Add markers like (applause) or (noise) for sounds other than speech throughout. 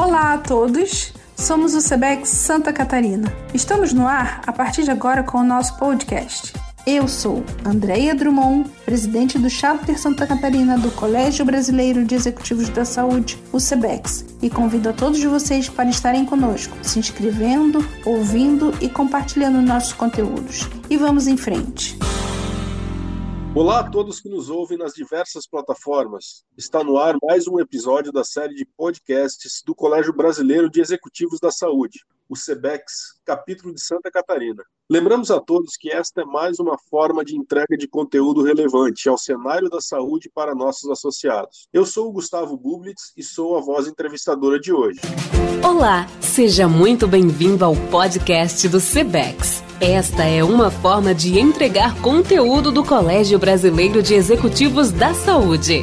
Olá a todos, somos o Sebex Santa Catarina. Estamos no ar a partir de agora com o nosso podcast. Eu sou Andréia Drummond, presidente do Charter Santa Catarina do Colégio Brasileiro de Executivos da Saúde, o SEBEX, e convido a todos vocês para estarem conosco, se inscrevendo, ouvindo e compartilhando nossos conteúdos. E vamos em frente! Olá a todos que nos ouvem nas diversas plataformas. Está no ar mais um episódio da série de podcasts do Colégio Brasileiro de Executivos da Saúde, o SEBEX, capítulo de Santa Catarina. Lembramos a todos que esta é mais uma forma de entrega de conteúdo relevante ao cenário da saúde para nossos associados. Eu sou o Gustavo Bublitz e sou a voz entrevistadora de hoje. Olá, seja muito bem-vindo ao podcast do SEBEX. Esta é uma forma de entregar conteúdo do Colégio Brasileiro de Executivos da Saúde.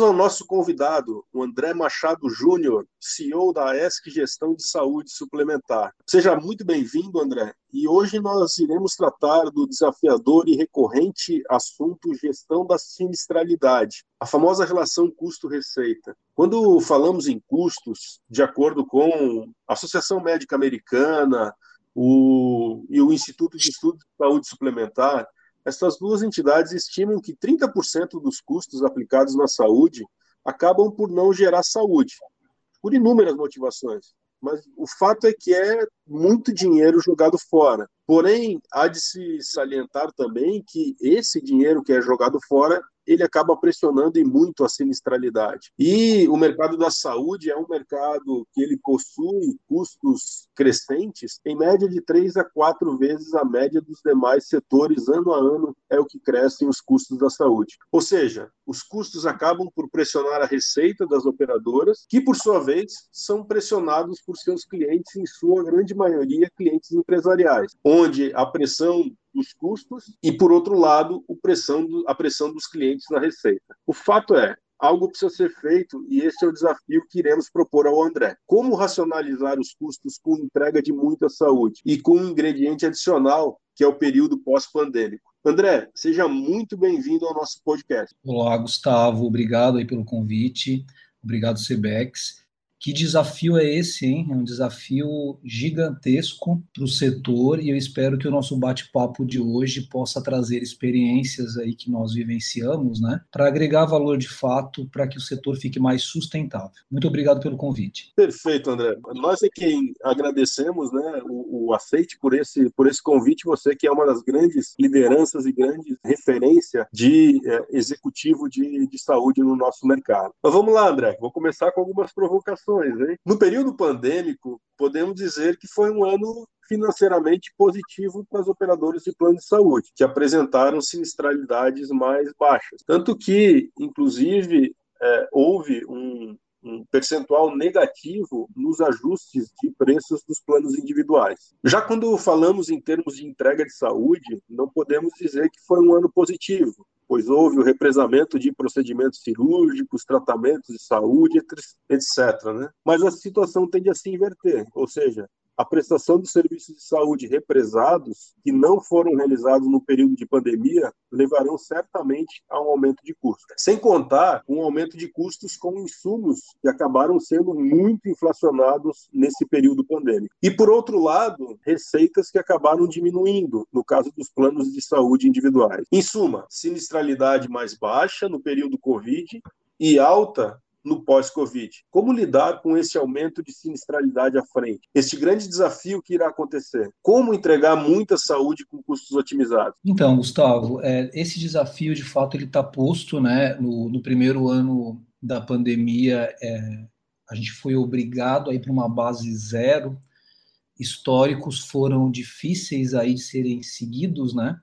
Vamos ao nosso convidado, o André Machado Júnior, CEO da ESC Gestão de Saúde Suplementar. Seja muito bem-vindo, André. E hoje nós iremos tratar do desafiador e recorrente assunto gestão da sinistralidade, a famosa relação custo-receita. Quando falamos em custos, de acordo com a Associação Médica Americana o, e o Instituto de Estudos de Saúde Suplementar, essas duas entidades estimam que 30% dos custos aplicados na saúde acabam por não gerar saúde, por inúmeras motivações. Mas o fato é que é muito dinheiro jogado fora. Porém, há de se salientar também que esse dinheiro que é jogado fora ele acaba pressionando e muito a sinistralidade. E o mercado da saúde é um mercado que ele possui custos crescentes, em média de três a quatro vezes a média dos demais setores, ano a ano, é o que crescem os custos da saúde. Ou seja, os custos acabam por pressionar a receita das operadoras, que por sua vez são pressionados por seus clientes, em sua grande maioria clientes empresariais, a pressão dos custos e, por outro lado, a pressão, do, a pressão dos clientes na receita. O fato é, algo precisa ser feito e esse é o desafio que iremos propor ao André. Como racionalizar os custos com entrega de muita saúde e com um ingrediente adicional, que é o período pós-pandêmico. André, seja muito bem-vindo ao nosso podcast. Olá, Gustavo, obrigado aí pelo convite. Obrigado, Cebex. Que desafio é esse, hein? É um desafio gigantesco para o setor e eu espero que o nosso bate-papo de hoje possa trazer experiências aí que nós vivenciamos, né? Para agregar valor de fato para que o setor fique mais sustentável. Muito obrigado pelo convite. Perfeito, André. Nós é quem agradecemos, né? O, o aceite por esse por esse convite. Você que é uma das grandes lideranças e grandes referência de é, executivo de, de saúde no nosso mercado. Mas vamos lá, André. Vou começar com algumas provocações Hein? No período pandêmico, podemos dizer que foi um ano financeiramente positivo para os operadores de plano de saúde, que apresentaram sinistralidades mais baixas. Tanto que, inclusive, é, houve um, um percentual negativo nos ajustes de preços dos planos individuais. Já quando falamos em termos de entrega de saúde, não podemos dizer que foi um ano positivo, pois houve o represamento de procedimentos cirúrgicos, tratamentos de saúde, etc. Né? Mas a situação tende a se inverter, ou seja, a prestação dos serviços de saúde represados, que não foram realizados no período de pandemia, levarão certamente a um aumento de custos. Sem contar um aumento de custos com insumos que acabaram sendo muito inflacionados nesse período pandêmico. E, por outro lado, receitas que acabaram diminuindo, no caso dos planos de saúde individuais. Em suma, sinistralidade mais baixa no período Covid e alta no pós-Covid. Como lidar com esse aumento de sinistralidade à frente? Este grande desafio que irá acontecer. Como entregar muita saúde com custos otimizados? Então, Gustavo, é, esse desafio, de fato, ele está posto né, no, no, primeiro ano da pandemia. É, a gente foi obrigado a ir para uma base zero. Históricos foram difíceis aí de serem seguidos, né?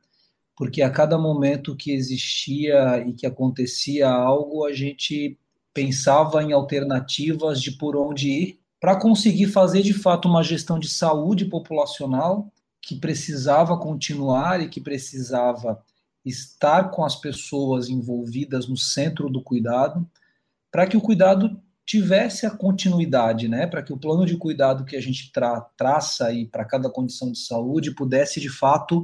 Porque a cada momento que existia e que acontecia algo, a gente pensava em alternativas de por onde ir para conseguir fazer de fato uma gestão de saúde populacional que precisava continuar e que precisava estar com as pessoas envolvidas no centro do cuidado, para que o cuidado tivesse a continuidade, né? Para que o plano de cuidado que a gente tra traça aí para cada condição de saúde pudesse de fato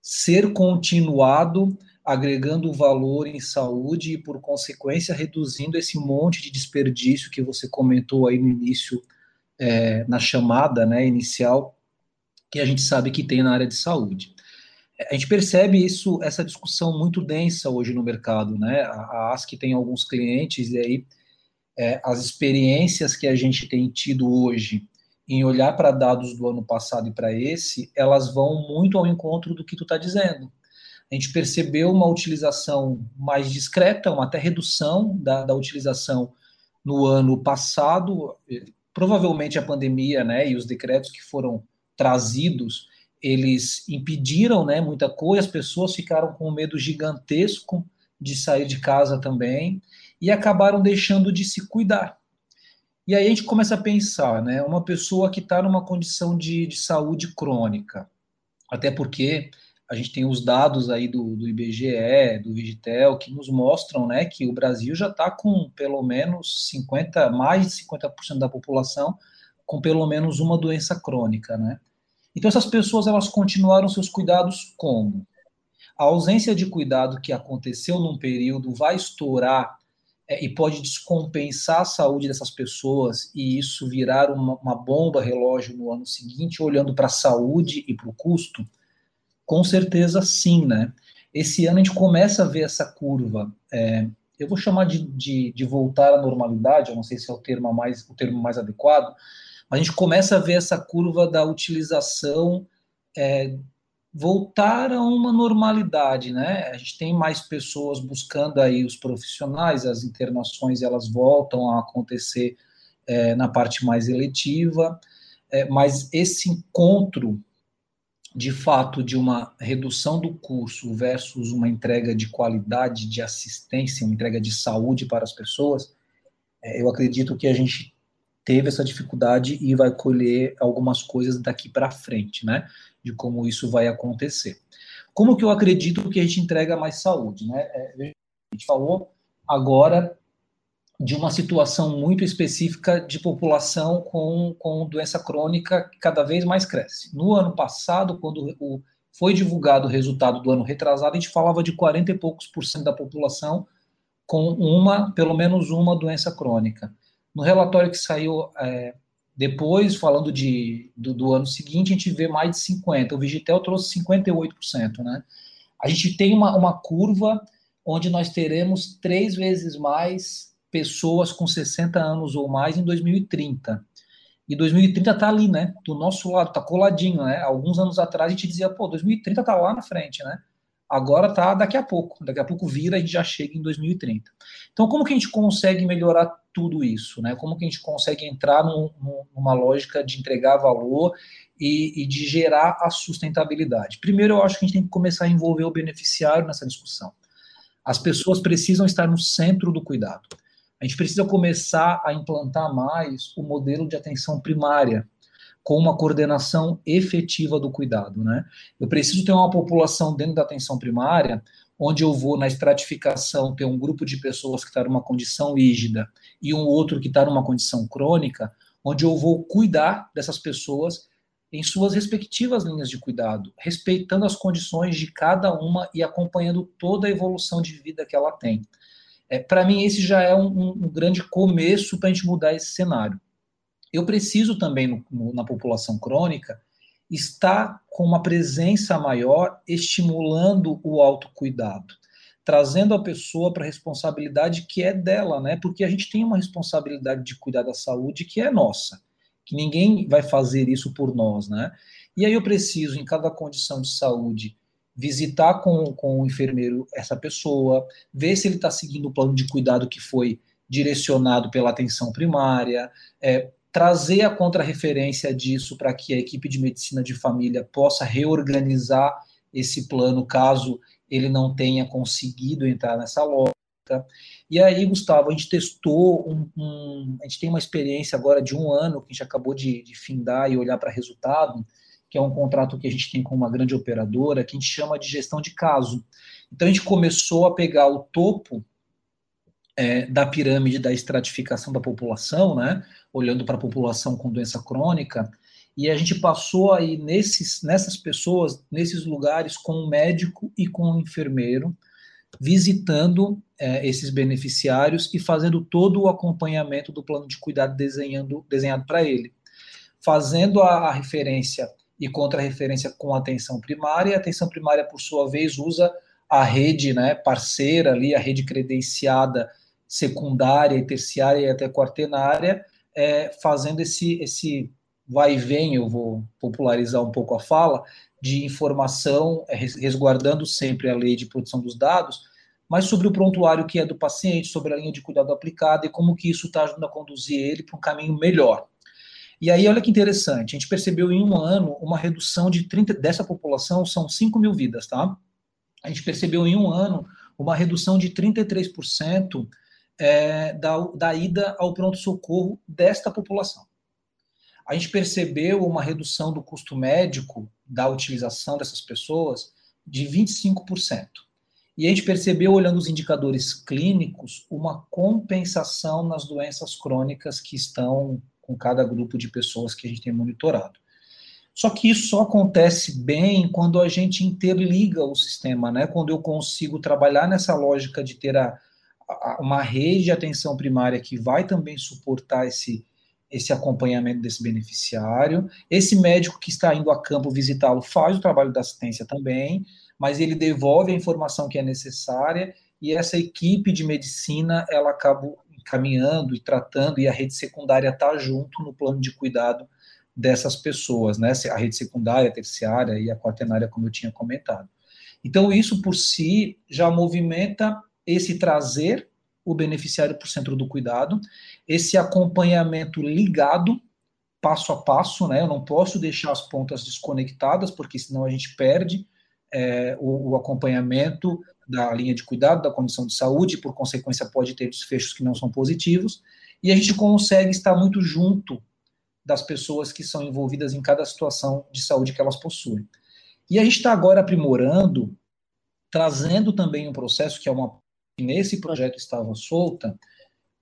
ser continuado agregando valor em saúde e, por consequência, reduzindo esse monte de desperdício que você comentou aí no início, é, na chamada né, inicial, que a gente sabe que tem na área de saúde. A gente percebe isso, essa discussão muito densa hoje no mercado, né? A, ASC tem alguns clientes e aí é, as experiências que a gente tem tido hoje em olhar para dados do ano passado e para esse, elas vão muito ao encontro do que tu está dizendo. A gente percebeu uma utilização mais discreta, uma até redução da, da utilização no ano passado, provavelmente a pandemia, né, e os decretos que foram trazidos, eles impediram, né, muita coisa, as pessoas ficaram com um medo gigantesco de sair de casa também e acabaram deixando de se cuidar. E aí a gente começa a pensar, né, uma pessoa que está numa condição de, de saúde crônica, até porque a gente tem os dados aí do, do IBGE, do Vigitel, que nos mostram né, que o Brasil já está com pelo menos 50, mais de 50% da população com pelo menos uma doença crônica, né? Então essas pessoas elas continuaram seus cuidados como? A ausência de cuidado que aconteceu num período vai estourar é, e pode descompensar a saúde dessas pessoas e isso virar uma, uma bomba relógio no ano seguinte, olhando para a saúde e para o custo? Com certeza sim, né? Esse ano a gente começa a ver essa curva. É, eu vou chamar de, de, de, voltar à normalidade, eu não sei se é o termo mais, o termo mais adequado, mas a gente começa a ver essa curva da utilização é, voltar a uma normalidade, né? A gente tem mais pessoas buscando aí os profissionais, as internações elas voltam a acontecer é, na parte mais eletiva, é, mas esse encontro de fato de uma redução do curso versus uma entrega de qualidade de assistência, uma entrega de saúde para as pessoas, é, eu acredito que a gente teve essa dificuldade e vai colher algumas coisas daqui para frente, né? De como isso vai acontecer. Como que eu acredito que a gente entrega mais saúde, né? É, a gente falou agora de uma situação muito específica de população com, com doença crônica que cada vez mais cresce. No ano passado, quando o, foi divulgado o resultado do ano retrasado, a gente falava de 40 e poucos por cento da população com uma, pelo menos uma doença crônica. No relatório que saiu é, depois, falando de, do, do, ano seguinte, a gente vê mais de 50%. O Vigitel trouxe 58%, né? A gente tem uma, uma curva onde nós teremos três vezes mais pessoas com 60 anos ou mais em 2030. E 2030 está ali, né? Do nosso lado, está coladinho, né? Alguns anos atrás a gente dizia, pô, 2030 está lá na frente, né? Agora está daqui a pouco. Daqui a pouco vira e já chega em 2030. Então, como que a gente consegue melhorar tudo isso, né? Como que a gente consegue entrar num, numa lógica de entregar valor e, e de gerar a sustentabilidade? Primeiro, eu acho que a gente tem que começar a envolver o beneficiário nessa discussão. As pessoas precisam estar no centro do cuidado. A gente precisa começar a implantar mais o modelo de atenção primária, com uma coordenação efetiva do cuidado, né? Eu preciso ter uma população dentro da atenção primária, onde eu vou na estratificação ter um grupo de pessoas que está numa condição rígida e um outro que está numa condição crônica, onde eu vou cuidar dessas pessoas em suas respectivas linhas de cuidado, respeitando as condições de cada uma e acompanhando toda a evolução de vida que ela tem. É, para mim, esse já é um, um grande começo para a gente mudar esse cenário. Eu preciso também, no, no, na população crônica, estar com uma presença maior, estimulando o autocuidado, trazendo a pessoa para a responsabilidade que é dela, né? Porque a gente tem uma responsabilidade de cuidar da saúde que é nossa, que ninguém vai fazer isso por nós, né? E aí eu preciso, em cada condição de saúde, visitar com, com o enfermeiro essa pessoa, ver se ele está seguindo o plano de cuidado que foi direcionado pela atenção primária, é, trazer a contrarreferência disso para que a equipe de medicina de família possa reorganizar esse plano caso ele não tenha conseguido entrar nessa lógica. E aí, Gustavo, a gente testou um, um, a gente tem uma experiência agora de um ano que a gente acabou de, de findar e olhar para resultado que é um contrato que a gente tem com uma grande operadora, que a gente chama de gestão de caso. Então a gente começou a pegar o topo é, da pirâmide da estratificação da população, né, olhando para a população com doença crônica, e a gente passou aí nesses, nessas pessoas, nesses lugares, com um médico e com um enfermeiro, visitando é, esses beneficiários e fazendo todo o acompanhamento do plano de cuidado desenhando, desenhado para ele, fazendo a, a referência e contra-referência com atenção primária, e a atenção primária, por sua vez, usa a rede né, parceira ali, a rede credenciada secundária e terciária e até quartenária, é, fazendo esse, esse vai e vem, eu vou popularizar um pouco a fala, de informação, é, resguardando sempre a lei de proteção dos dados, mas sobre o prontuário que é do paciente, sobre a linha de cuidado aplicada e como que isso está ajudando a conduzir ele para um caminho melhor. E aí, olha que interessante, a gente percebeu em um ano uma redução de 30, dessa população, são 5 mil vidas, tá? A gente percebeu em um ano uma redução de 33% é, da, da ida ao pronto-socorro desta população. A gente percebeu uma redução do custo médico da utilização dessas pessoas de 25%. E a gente percebeu, olhando os indicadores clínicos, uma compensação nas doenças crônicas que estão com cada grupo de pessoas que a gente tem monitorado. Só que isso só acontece bem quando a gente interliga o sistema, né? Quando eu consigo trabalhar nessa lógica de ter a, a, uma rede de atenção primária que vai também suportar esse, esse acompanhamento desse beneficiário. Esse médico que está indo a campo visitá-lo faz o trabalho da assistência também, mas ele devolve a informação que é necessária e essa equipe de medicina ela acaba caminhando e tratando, e a rede secundária está junto no plano de cuidado dessas pessoas, né? A rede secundária, terciária e a quaternária, como eu tinha comentado. Então, isso por si já movimenta esse trazer o beneficiário para o centro do cuidado, esse acompanhamento ligado, passo a passo, né? Eu não posso deixar as pontas desconectadas, porque senão a gente perde é, o, o, acompanhamento da linha de cuidado, da condição de saúde, por consequência pode ter desfechos que não são positivos, e a gente consegue estar muito junto das pessoas que são envolvidas em cada situação de saúde que elas possuem. E a gente está agora aprimorando, trazendo também um processo que é uma que nesse projeto estava solta,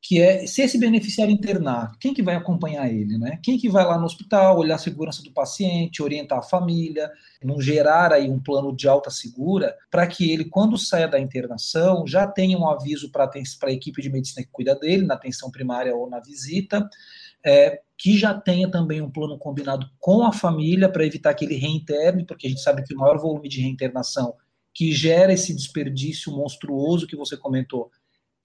que é se esse beneficiário internar, quem que vai acompanhar ele, né? Quem que vai lá no hospital, olhar a segurança do paciente, orientar a família, não gerar aí um plano de alta segura, para que ele, quando saia da internação, já tenha um aviso para a equipe de medicina que cuida dele, na atenção primária ou na visita, é, que já tenha também um plano combinado com a família para evitar que ele reinterne, porque a gente sabe que o maior volume de reinternação que gera esse desperdício monstruoso que você comentou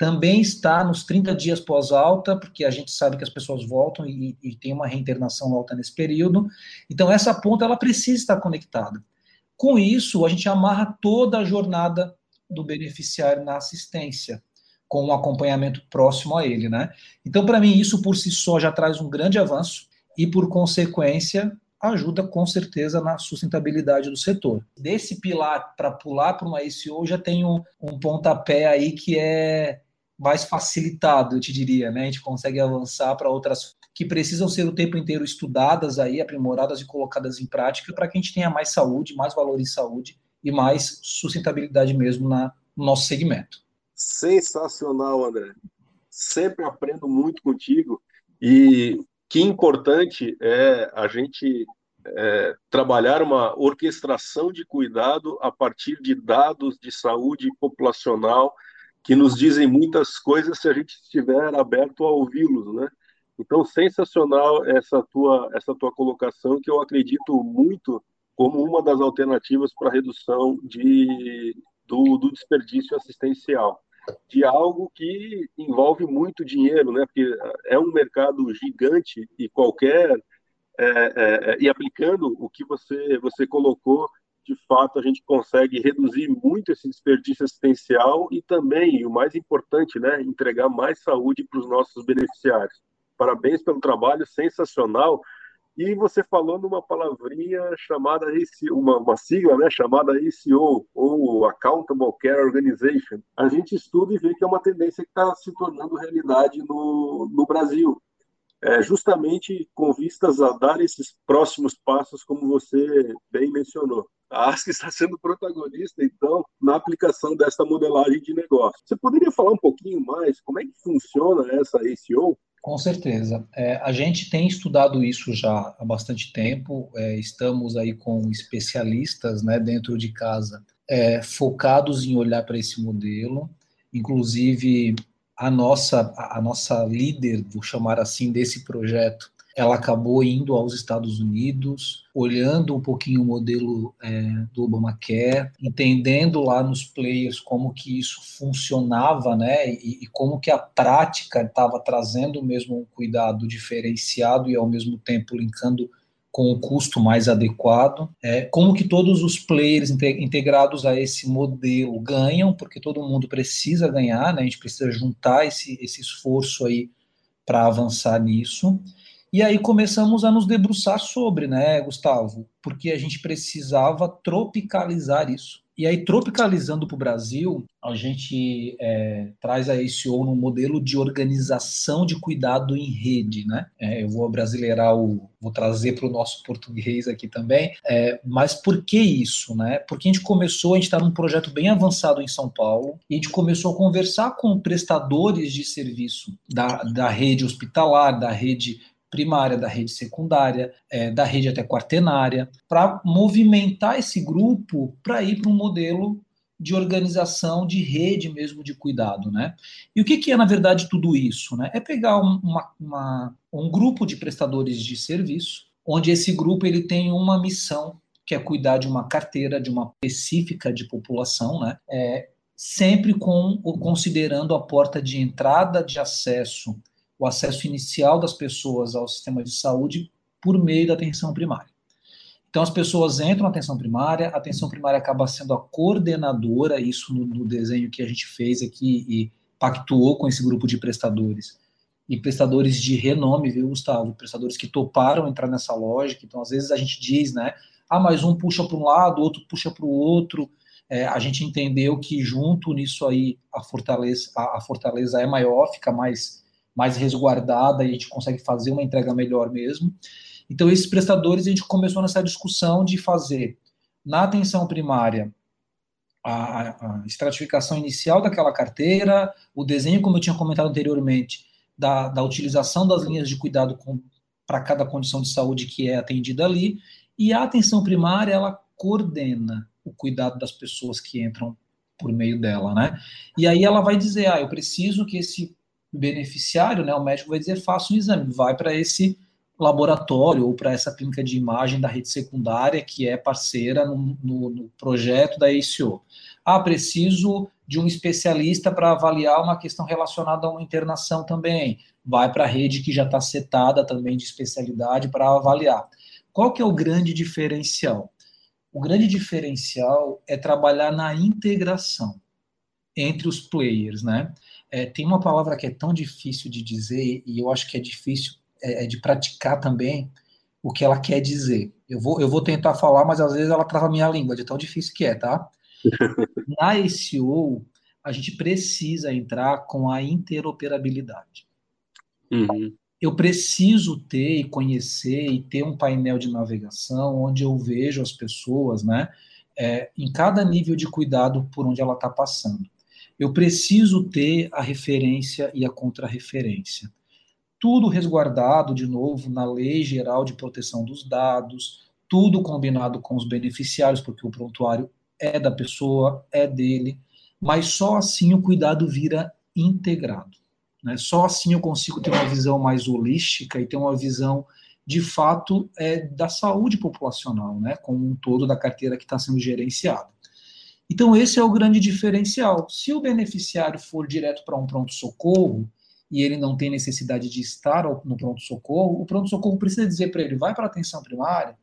também está nos 30 dias pós-alta, porque a gente sabe que as pessoas voltam e, e, tem uma reinternação alta nesse período. Então, essa ponta ela precisa estar conectada. Com isso, a gente amarra toda a jornada do beneficiário na assistência, com um acompanhamento próximo a ele, né? Então, para mim, isso por si só já traz um grande avanço e, por consequência, ajuda com certeza na sustentabilidade do setor. Desse pilar para pular para uma ICO, já tem um, um pontapé aí que é mais facilitado, eu te diria, né? A gente consegue avançar para outras que precisam ser o tempo inteiro estudadas aí, aprimoradas e colocadas em prática para que a gente tenha mais saúde, mais valor em saúde e mais sustentabilidade mesmo na, no nosso segmento. Sensacional, André. Sempre aprendo muito contigo e que importante é a gente é, trabalhar uma orquestração de cuidado a partir de dados de saúde populacional que nos dizem muitas coisas se a gente estiver aberto a ouvi-los, né? Então, sensacional essa tua essa tua colocação que eu acredito muito como uma das alternativas para redução de, do, do desperdício assistencial de algo que envolve muito dinheiro, né? Porque é um mercado gigante e qualquer é, é, é, e aplicando o que você você colocou de fato, a gente consegue reduzir muito esse desperdício assistencial e também, e o mais importante, né, entregar mais saúde para os nossos beneficiários. Parabéns pelo trabalho sensacional. E você falou numa palavrinha chamada uma, uma sigla, né, chamada ACO, ou Accountable Care Organization. A gente estuda e vê que é uma tendência que está se tornando realidade no, no Brasil é, justamente com vistas a dar esses próximos passos, como você bem mencionou. A ASC está sendo protagonista, então, na aplicação dessa modelagem de negócio. Você poderia falar um pouquinho mais como é que funciona essa ACO? Com certeza. É, a gente tem estudado isso já há bastante tempo, é, estamos aí com especialistas né, dentro de casa é, focados em olhar para esse modelo. Inclusive, a nossa, a nossa líder, vou chamar assim, desse projeto, ela acabou indo aos Estados Unidos, olhando um pouquinho o modelo é, do Obamacare, entendendo lá nos players como que isso funcionava, né, e, e como que a prática estava trazendo mesmo um cuidado diferenciado e ao mesmo tempo linkando com o custo mais adequado, é, como que todos os players integrados a esse modelo ganham, porque todo mundo precisa ganhar, né? a gente precisa juntar esse, esse esforço aí para avançar nisso. E aí começamos a nos debruçar sobre, né, Gustavo? Porque a gente precisava tropicalizar isso. E aí, tropicalizando para o Brasil, a gente é, traz a ACO num modelo de organização de cuidado em rede, né? É, eu vou brasileirar o, vou trazer para o nosso português aqui também. É, mas por que isso, né? Porque a gente começou, a gente está num projeto bem avançado em São Paulo, e a gente começou a conversar com prestadores de serviço da, da rede hospitalar, da rede primária, da rede secundária, é, da rede até quartenária, para movimentar esse grupo para ir para um modelo de organização de rede mesmo de cuidado, né? E o que, que é na verdade tudo isso, né? É pegar um, uma, uma, um grupo de prestadores de serviço, onde esse grupo ele tem uma missão que é cuidar de uma carteira de uma específica de população, né? É, sempre com considerando a porta de entrada de acesso o acesso inicial das pessoas ao sistema de saúde por meio da atenção primária. Então, as pessoas entram na atenção primária, a atenção primária acaba sendo a coordenadora, isso no, no desenho que a gente fez aqui e pactuou com esse grupo de prestadores. E prestadores de renome, viu, Gustavo? Prestadores que toparam entrar nessa lógica. Então, às vezes a gente diz, né? Ah, mas um puxa para um lado, outro puxa para o outro. É, a gente entendeu que junto nisso aí a fortaleza, a, a fortaleza é maior, fica mais mais resguardada e a gente consegue fazer uma entrega melhor mesmo. Então, esses prestadores, a gente começou nessa discussão de fazer na atenção primária a, a estratificação inicial daquela carteira, o desenho, como eu tinha comentado anteriormente, da, da utilização das linhas de cuidado para cada condição de saúde que é atendida ali, e a atenção primária, ela coordena o cuidado das pessoas que entram por meio dela, né? E aí ela vai dizer, ah, eu preciso que esse beneficiário, né, o médico vai dizer, faça um exame, vai para esse laboratório ou para essa clínica de imagem da rede secundária que é parceira no, no, no projeto da ACO. Ah, preciso de um especialista para avaliar uma questão relacionada a uma internação também. Vai para a rede que já está setada também de especialidade para avaliar. Qual que é o grande diferencial? O grande diferencial é trabalhar na integração entre os players, né? É, tem uma palavra que é tão difícil de dizer e eu acho que é difícil é, é de praticar também o que ela quer dizer. Eu vou, eu vou tentar falar, mas às vezes ela trava a minha língua, de tão difícil que é, tá? (laughs) Na SEO, a gente precisa entrar com a interoperabilidade. Uhum. Eu preciso ter e conhecer e ter um painel de navegação onde eu vejo as pessoas, né, é, em cada nível de cuidado por onde ela está passando eu preciso ter a referência e a contrarreferência. Tudo resguardado, de novo, na Lei Geral de Proteção dos Dados, tudo combinado com os beneficiários, porque o prontuário é da pessoa, é dele, mas só assim o cuidado vira integrado. Né? Só assim eu consigo ter uma visão mais holística e ter uma visão de fato é, da saúde populacional, né, como um todo da carteira que está sendo gerenciada. Então, esse é o grande diferencial. Se o beneficiário for direto para um pronto-socorro e ele não tem necessidade de estar no pronto-socorro, o pronto-socorro precisa dizer para ele: vai para a atenção primária,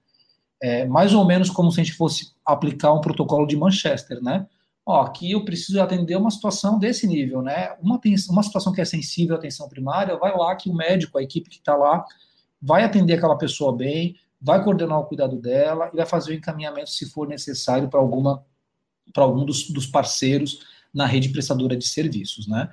é, mais ou menos como se a gente fosse aplicar um protocolo de Manchester, né? Ó, aqui eu preciso atender uma situação desse nível, né? Uma, uma situação que é sensível à atenção primária, vai lá que o médico, a equipe que está lá, vai atender aquela pessoa bem, vai coordenar o cuidado dela e vai fazer o encaminhamento, se for necessário, para alguma para algum dos, dos, parceiros na rede prestadora de serviços, né?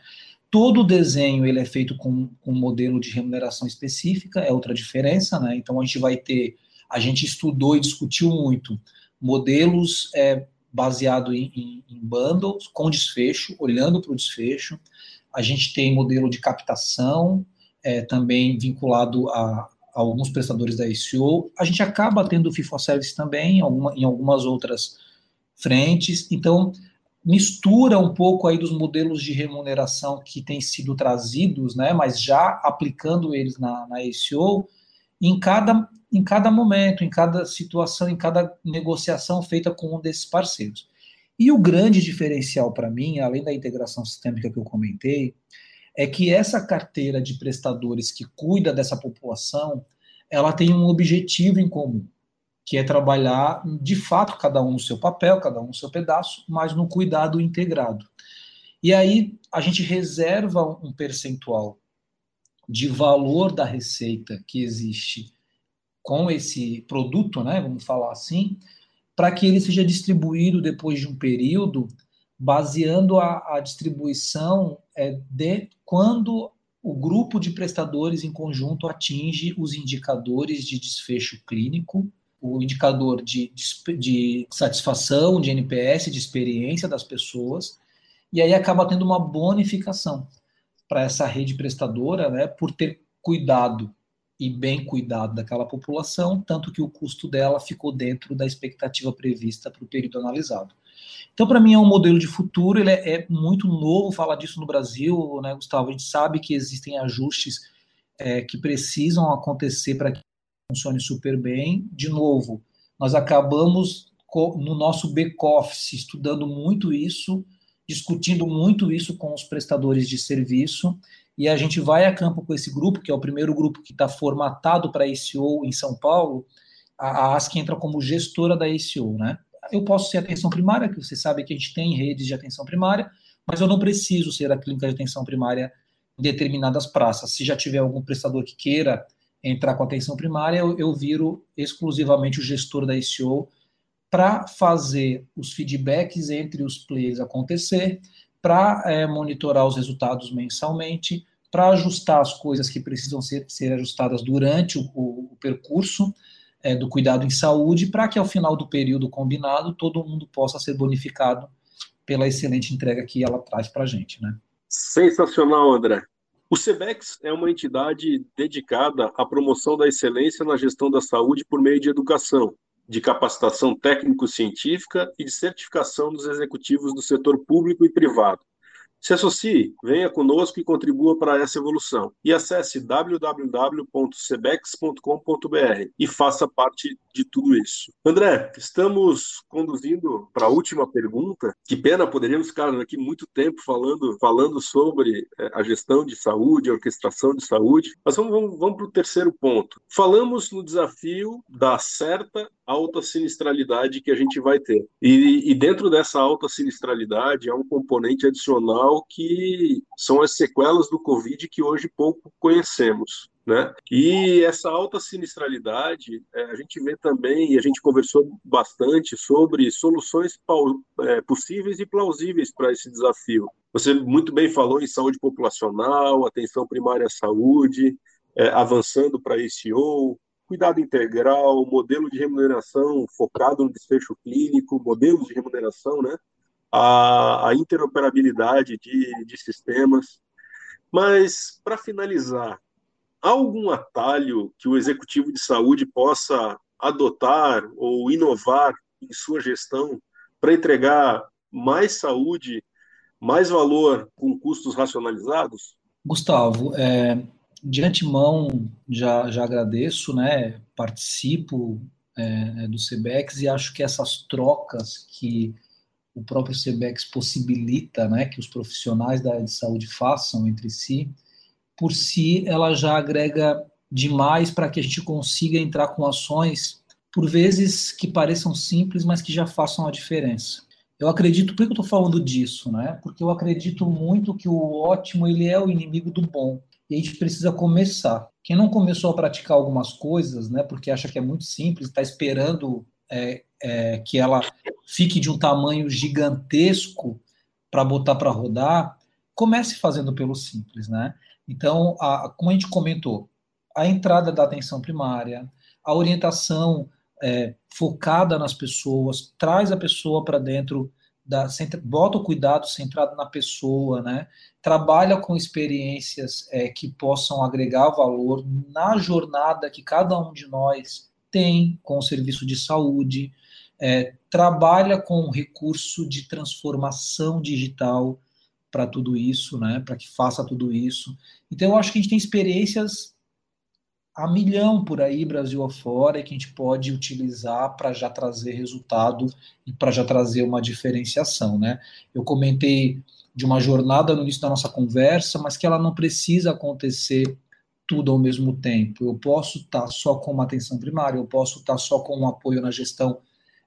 Todo o desenho ele é feito com, com, um modelo de remuneração específica, é outra diferença, né? Então a gente vai ter, a gente estudou e discutiu muito modelos é, baseado em, em, em bundles com desfecho, olhando para o desfecho. A gente tem modelo de captação é, também vinculado a, a, alguns prestadores da SEO. A gente acaba tendo o FIFO Service também, alguma, em algumas outras frentes. Então, mistura um pouco aí dos modelos de remuneração que têm sido trazidos, né, mas já aplicando eles na, na ACO, em cada, em cada momento, em cada situação, em cada negociação feita com um desses parceiros. E o grande diferencial para mim, além da integração sistêmica que eu comentei, é que essa carteira de prestadores que cuida dessa população, ela tem um objetivo em comum, que é trabalhar, de fato, cada um no seu papel, cada um no seu pedaço, mas no cuidado integrado. E aí a gente reserva um percentual de valor da receita que existe com esse produto, né, vamos falar assim, para que ele seja distribuído depois de um período, baseando a, a distribuição é, de quando o grupo de prestadores em conjunto atinge os indicadores de desfecho clínico o indicador de, de, de satisfação, de NPS, de experiência das pessoas, e aí acaba tendo uma bonificação para essa rede prestadora, né, por ter cuidado e bem cuidado daquela população, tanto que o custo dela ficou dentro da expectativa prevista para o período analisado. Então, para mim, é um modelo de futuro, ele é, é, muito novo falar disso no Brasil, né, Gustavo? A gente sabe que existem ajustes é, que precisam acontecer para que funcione super bem. De novo, nós acabamos no nosso back-office estudando muito isso, discutindo muito isso com os prestadores de serviço, e a gente vai a campo com esse grupo, que é o primeiro grupo que está formatado para ICO em São Paulo. A ASC entra como gestora da ICO, né? Eu posso ser atenção primária, que você sabe que a gente tem redes de atenção primária, mas eu não preciso ser a clínica de atenção primária em determinadas praças. Se já tiver algum prestador que queira entrar com atenção primária, eu, eu viro exclusivamente o gestor da ICO para fazer os feedbacks entre os players acontecer, para é, monitorar os resultados mensalmente, para ajustar as coisas que precisam ser, ser ajustadas durante o, o, o percurso é, do cuidado em saúde, para que ao final do período combinado todo mundo possa ser bonificado pela excelente entrega que ela traz para a gente. Né? Sensacional, André. O SEBEX é uma entidade dedicada à promoção da excelência na gestão da saúde por meio de educação, de capacitação técnico-científica e de certificação dos executivos do setor público e privado. Se associe, venha conosco e contribua para essa evolução. E acesse www.cebex.com.br e faça parte de tudo isso. André, estamos conduzindo para a última pergunta. Que pena, poderíamos ficar aqui muito tempo falando, falando sobre é, a gestão de saúde, a orquestração de saúde. Mas vamos, vamos, vamos para o terceiro ponto. Falamos no desafio da certa alta sinistralidade que a gente vai ter. E, e, dentro dessa alta sinistralidade há um componente adicional que são as sequelas do Covid que hoje pouco conhecemos. Né? E essa alta sinistralidade, é, a gente vê também, e a gente conversou bastante sobre soluções é, possíveis e plausíveis para esse desafio. Você muito bem falou em saúde populacional, atenção primária à saúde, é, avançando para ICO, cuidado integral, modelo de remuneração focado no desfecho clínico, modelos de remuneração, né? a, a interoperabilidade de, de sistemas. Mas, para finalizar, há algum atalho que o executivo de saúde possa adotar ou inovar em sua gestão para entregar mais saúde, mais valor com custos racionalizados? Gustavo, é, de antemão já, já agradeço, né? Participo é, é do CBEX e acho que essas trocas que o próprio CBEX possibilita, né, que os profissionais da área de saúde façam entre si, por si ela já agrega demais para que a gente consiga entrar com ações, por vezes que pareçam simples, mas que já façam a diferença. Eu acredito, por que eu estou falando disso? Né? Porque eu acredito muito que o ótimo ele é o inimigo do bom e a gente precisa começar. Quem não começou a praticar algumas coisas, né, porque acha que é muito simples, está esperando é, é, que ela fique de um tamanho gigantesco para botar para rodar, comece fazendo pelo simples, né? Então, a, como a gente comentou, a entrada da atenção primária, a orientação é, focada nas pessoas, traz a pessoa para dentro da, bota o cuidado centrado na pessoa, né? Trabalha com experiências é, que possam agregar valor na jornada que cada um de nós tem com o serviço de saúde. é, trabalha com recurso de transformação digital para tudo isso, né, para que faça tudo isso. Então, eu acho que a gente tem experiências a milhão por aí, Brasil afora, que a gente pode utilizar para já trazer resultado e para já trazer uma diferenciação. Né? Eu comentei de uma jornada no início da nossa conversa, mas que ela não precisa acontecer tudo ao mesmo tempo. Eu posso estar tá só com uma atenção primária, eu posso estar tá só com um apoio na gestão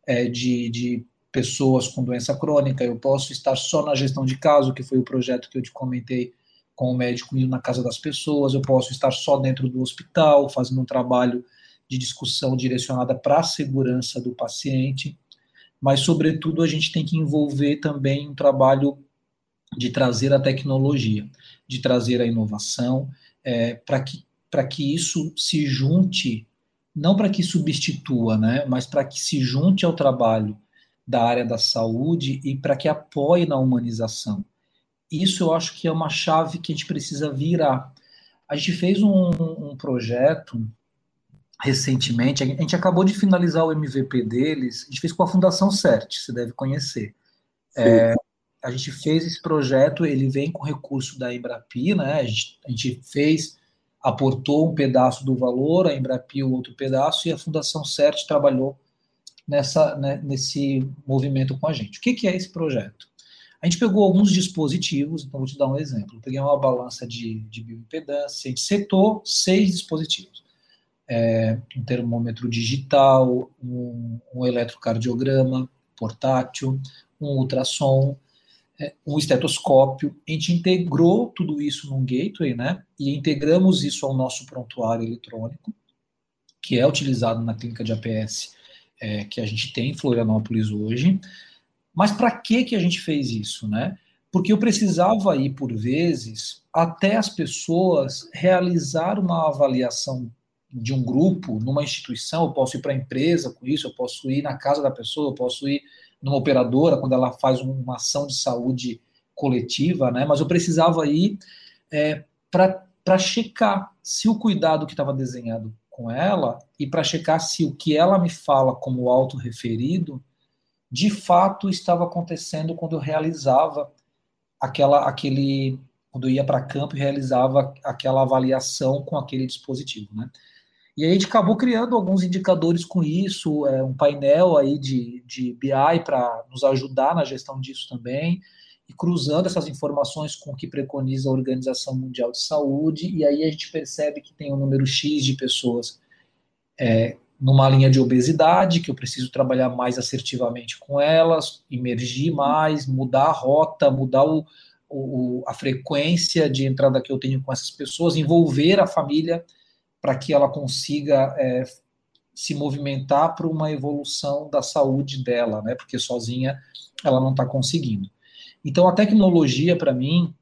é, de, de pessoas com doença crônica, eu posso estar só na gestão de caso, que foi o projeto que eu te comentei com o médico indo na casa das pessoas, eu posso estar só dentro do hospital, fazendo um trabalho de discussão direcionada para a segurança do paciente, mas, sobretudo, a gente tem que envolver também um trabalho de trazer a tecnologia, de trazer a inovação, é, para que, que isso se junte, não para que substitua, né, mas para que se junte ao trabalho da área da saúde e para que apoie na humanização. Isso eu acho que é uma chave que a gente precisa virar. A gente fez um, um projeto recentemente, a gente acabou de finalizar o MVP deles, a gente fez com a Fundação CERT, você deve conhecer. É, a gente fez esse projeto, ele vem com recurso da Embrapi, né? A gente, a gente fez, aportou um pedaço do valor, a Embrapi o outro pedaço, e a Fundação CERT trabalhou nessa, né, nesse movimento com a gente. O que, que é esse projeto? A gente pegou alguns dispositivos, então vou te dar um exemplo. Eu peguei uma balança de, de bioimpedância, setou seis dispositivos. É, um termômetro digital, um, um eletrocardiograma portátil, um ultrassom, é, um estetoscópio. A gente integrou tudo isso num gateway, né? E integramos isso ao nosso prontuário eletrônico, que é utilizado na clínica de APS é, que a gente tem em Florianópolis hoje. Mas para que que a gente fez isso, né? Porque eu precisava ir por vezes até as pessoas realizar uma avaliação de um grupo numa instituição, eu posso ir para a empresa com isso, eu posso ir na casa da pessoa, eu posso ir numa operadora, quando ela faz uma ação de saúde coletiva, né? Mas eu precisava ir é, para checar se o cuidado que estava desenhado com ela e para checar se o que ela me fala como autorreferido de fato estava acontecendo quando eu realizava aquela aquele quando eu ia para campo e realizava aquela avaliação com aquele dispositivo, né? E aí a gente acabou criando alguns indicadores com isso, é, um painel aí de, de BI para nos ajudar na gestão disso também, e cruzando essas informações com o que preconiza a Organização Mundial de Saúde, e aí a gente percebe que tem um número X de pessoas é, numa linha de obesidade, que eu preciso trabalhar mais assertivamente com elas, emergir mais, mudar a rota, mudar o, o, a frequência de entrada que eu tenho com essas pessoas, envolver a família para que ela consiga é, se movimentar para uma evolução da saúde dela, né? Porque sozinha ela não está conseguindo. Então a tecnologia, para mim,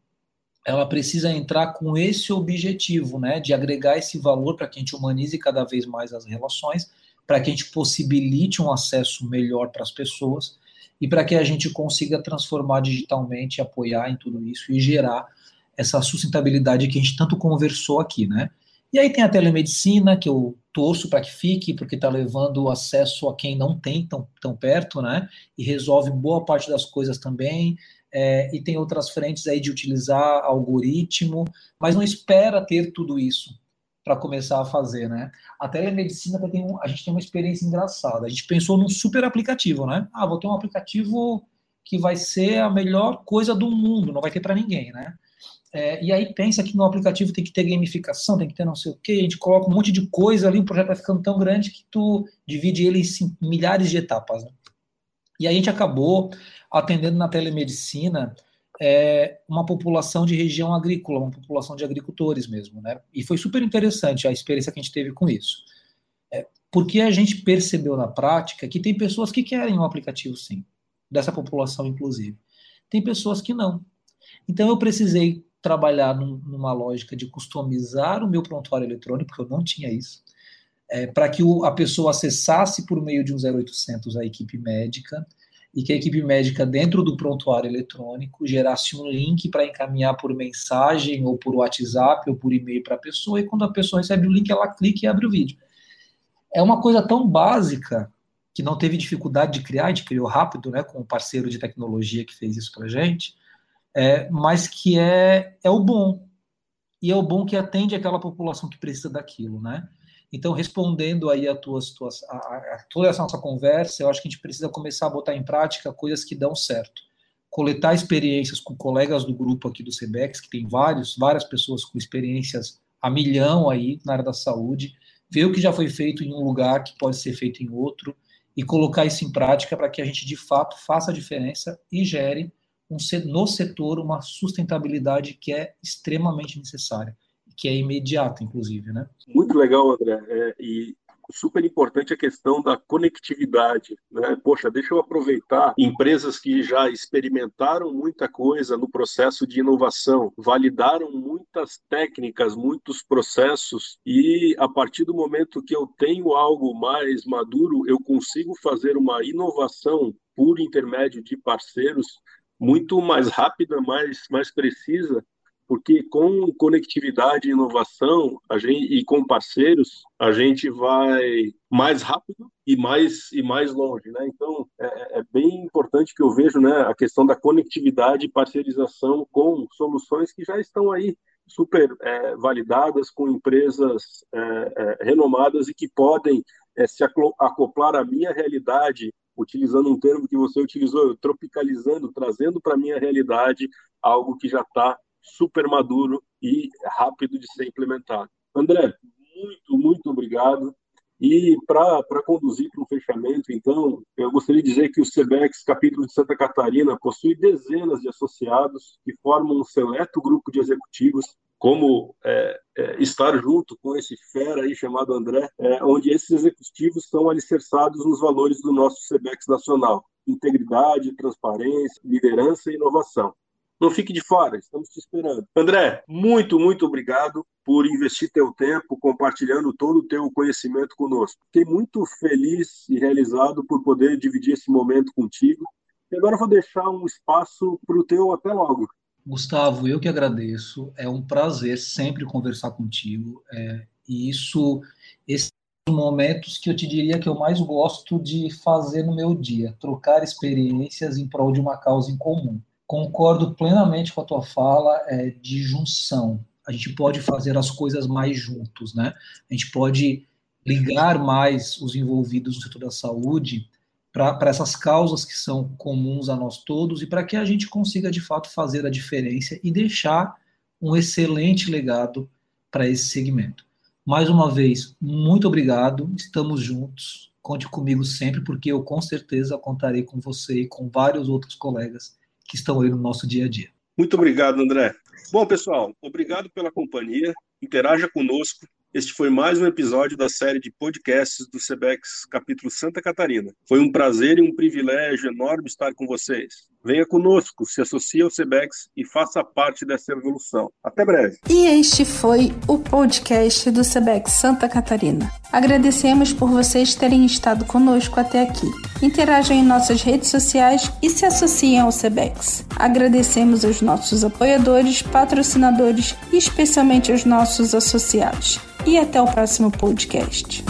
ela precisa entrar com esse objetivo, né? De agregar esse valor para que a gente humanize cada vez mais as relações, para que a gente possibilite um acesso melhor para as pessoas e para que a gente consiga transformar digitalmente, apoiar em tudo isso e gerar essa sustentabilidade que a gente tanto conversou aqui, né? E aí tem a telemedicina, que eu torço para que fique, porque está levando o acesso a quem não tem tão, tão perto, né? E resolve boa parte das coisas também. É, e tem outras frentes aí de utilizar algoritmo, mas não espera ter tudo isso para começar a fazer, né? A telemedicina tem um, a gente tem uma experiência engraçada. A gente pensou num super aplicativo, né? Ah, vou ter um aplicativo que vai ser a melhor coisa do mundo, não vai ter para ninguém, né? É, e aí pensa que no aplicativo tem que ter gamificação, tem que ter não sei o quê, a gente coloca um monte de coisa ali, o projeto vai ficando tão grande que tu divide ele em milhares de etapas. Né? E aí a gente acabou atendendo na telemedicina é, uma população de região agrícola, uma população de agricultores mesmo, né? E foi super interessante a experiência que a gente teve com isso. É, porque a gente percebeu na prática que tem pessoas que querem um aplicativo sim, dessa população inclusive. Tem pessoas que não. Então eu precisei trabalhar num, numa lógica de customizar o meu prontuário eletrônico, porque eu não tinha isso, é, para que o, a pessoa acessasse por meio de um 0800 a equipe médica e que a equipe médica, dentro do prontuário eletrônico, gerasse um link para encaminhar por mensagem ou por WhatsApp ou por e-mail para a pessoa, e quando a pessoa recebe o link, ela clica e abre o vídeo. É uma coisa tão básica que não teve dificuldade de criar, a gente criou rápido, né, com o um parceiro de tecnologia que fez isso para gente, é, mas que é, é o bom, e é o bom que atende aquela população que precisa daquilo, né? Então, respondendo aí a, tuas, tuas, a, a, toda essa nossa conversa, eu acho que a gente precisa começar a botar em prática coisas que dão certo. Coletar experiências com colegas do grupo aqui do CBEX, que tem vários, várias pessoas com experiências a milhão aí na área da saúde, ver o que já foi feito em um lugar que pode ser feito em outro e colocar isso em prática para que a gente de fato faça a diferença e gere um, no setor uma sustentabilidade que é extremamente necessária, que é imediata, inclusive, né? Muito legal, André. É, e super importante a questão da conectividade. Né? Poxa, deixa eu aproveitar empresas que já experimentaram muita coisa no processo de inovação, validaram muitas técnicas, muitos processos, e a partir do momento que eu tenho algo mais maduro, eu consigo fazer uma inovação por intermédio de parceiros muito mais rápida, mais, mais precisa porque com conectividade e inovação a gente, e com parceiros a gente vai mais rápido e mais e mais longe, né? Então é, é, bem importante que eu vejo, né, a questão da conectividade e parcerização com soluções que já estão aí super é, validadas com empresas é, é renomadas e que podem é, se acoplar à minha realidade, utilizando um termo que você utilizou, tropicalizando, trazendo para minha realidade algo que já está super maduro e rápido de ser implementado. André, muito, muito obrigado. E para conduzir para um fechamento, então, eu gostaria de dizer que o CBEX, capítulo de Santa Catarina, possui dezenas de associados que formam um seleto grupo de executivos, como é, é, estar junto com esse fera aí chamado André, é, onde esses executivos são alicerçados nos valores do nosso CBEX nacional: integridade, transparência, liderança e inovação. Não fique de fora, estamos te esperando. André, muito, muito obrigado por investir teu tempo compartilhando todo o teu conhecimento conosco. Fiquei muito feliz e realizado por poder dividir esse momento contigo. E agora vou deixar um espaço para o teu até logo. Gustavo, eu que agradeço. É um prazer sempre conversar contigo. É, e isso, esses momentos que eu te diria que eu mais gosto de fazer no meu dia, trocar experiências em prol de uma causa em comum concordo plenamente com a tua fala é, de junção. A gente pode fazer as coisas mais juntos, né? A gente pode ligar mais os envolvidos no setor da saúde para essas causas que são comuns a nós todos e para que a gente consiga de fato fazer a diferença e deixar um excelente legado para esse segmento. Mais uma vez, muito obrigado, estamos juntos. Conte comigo sempre, porque eu com certeza contarei com você e com vários outros colegas que estão aí no nosso dia a dia. Muito obrigado, André. Bom, pessoal, obrigado pela companhia. Interaja conosco. Este foi mais um episódio da série de podcasts do Sebex capítulo Santa Catarina. Foi um prazer e um privilégio enorme estar com vocês. Venha conosco, se associe ao Sebex e faça parte dessa evolução. Até breve. E este foi o podcast do Sebex Santa Catarina. Agradecemos por vocês terem estado conosco até aqui. Interajam em nossas redes sociais e se associem ao Sebex. Agradecemos aos nossos apoiadores, patrocinadores e especialmente aos nossos associados. E até o próximo podcast.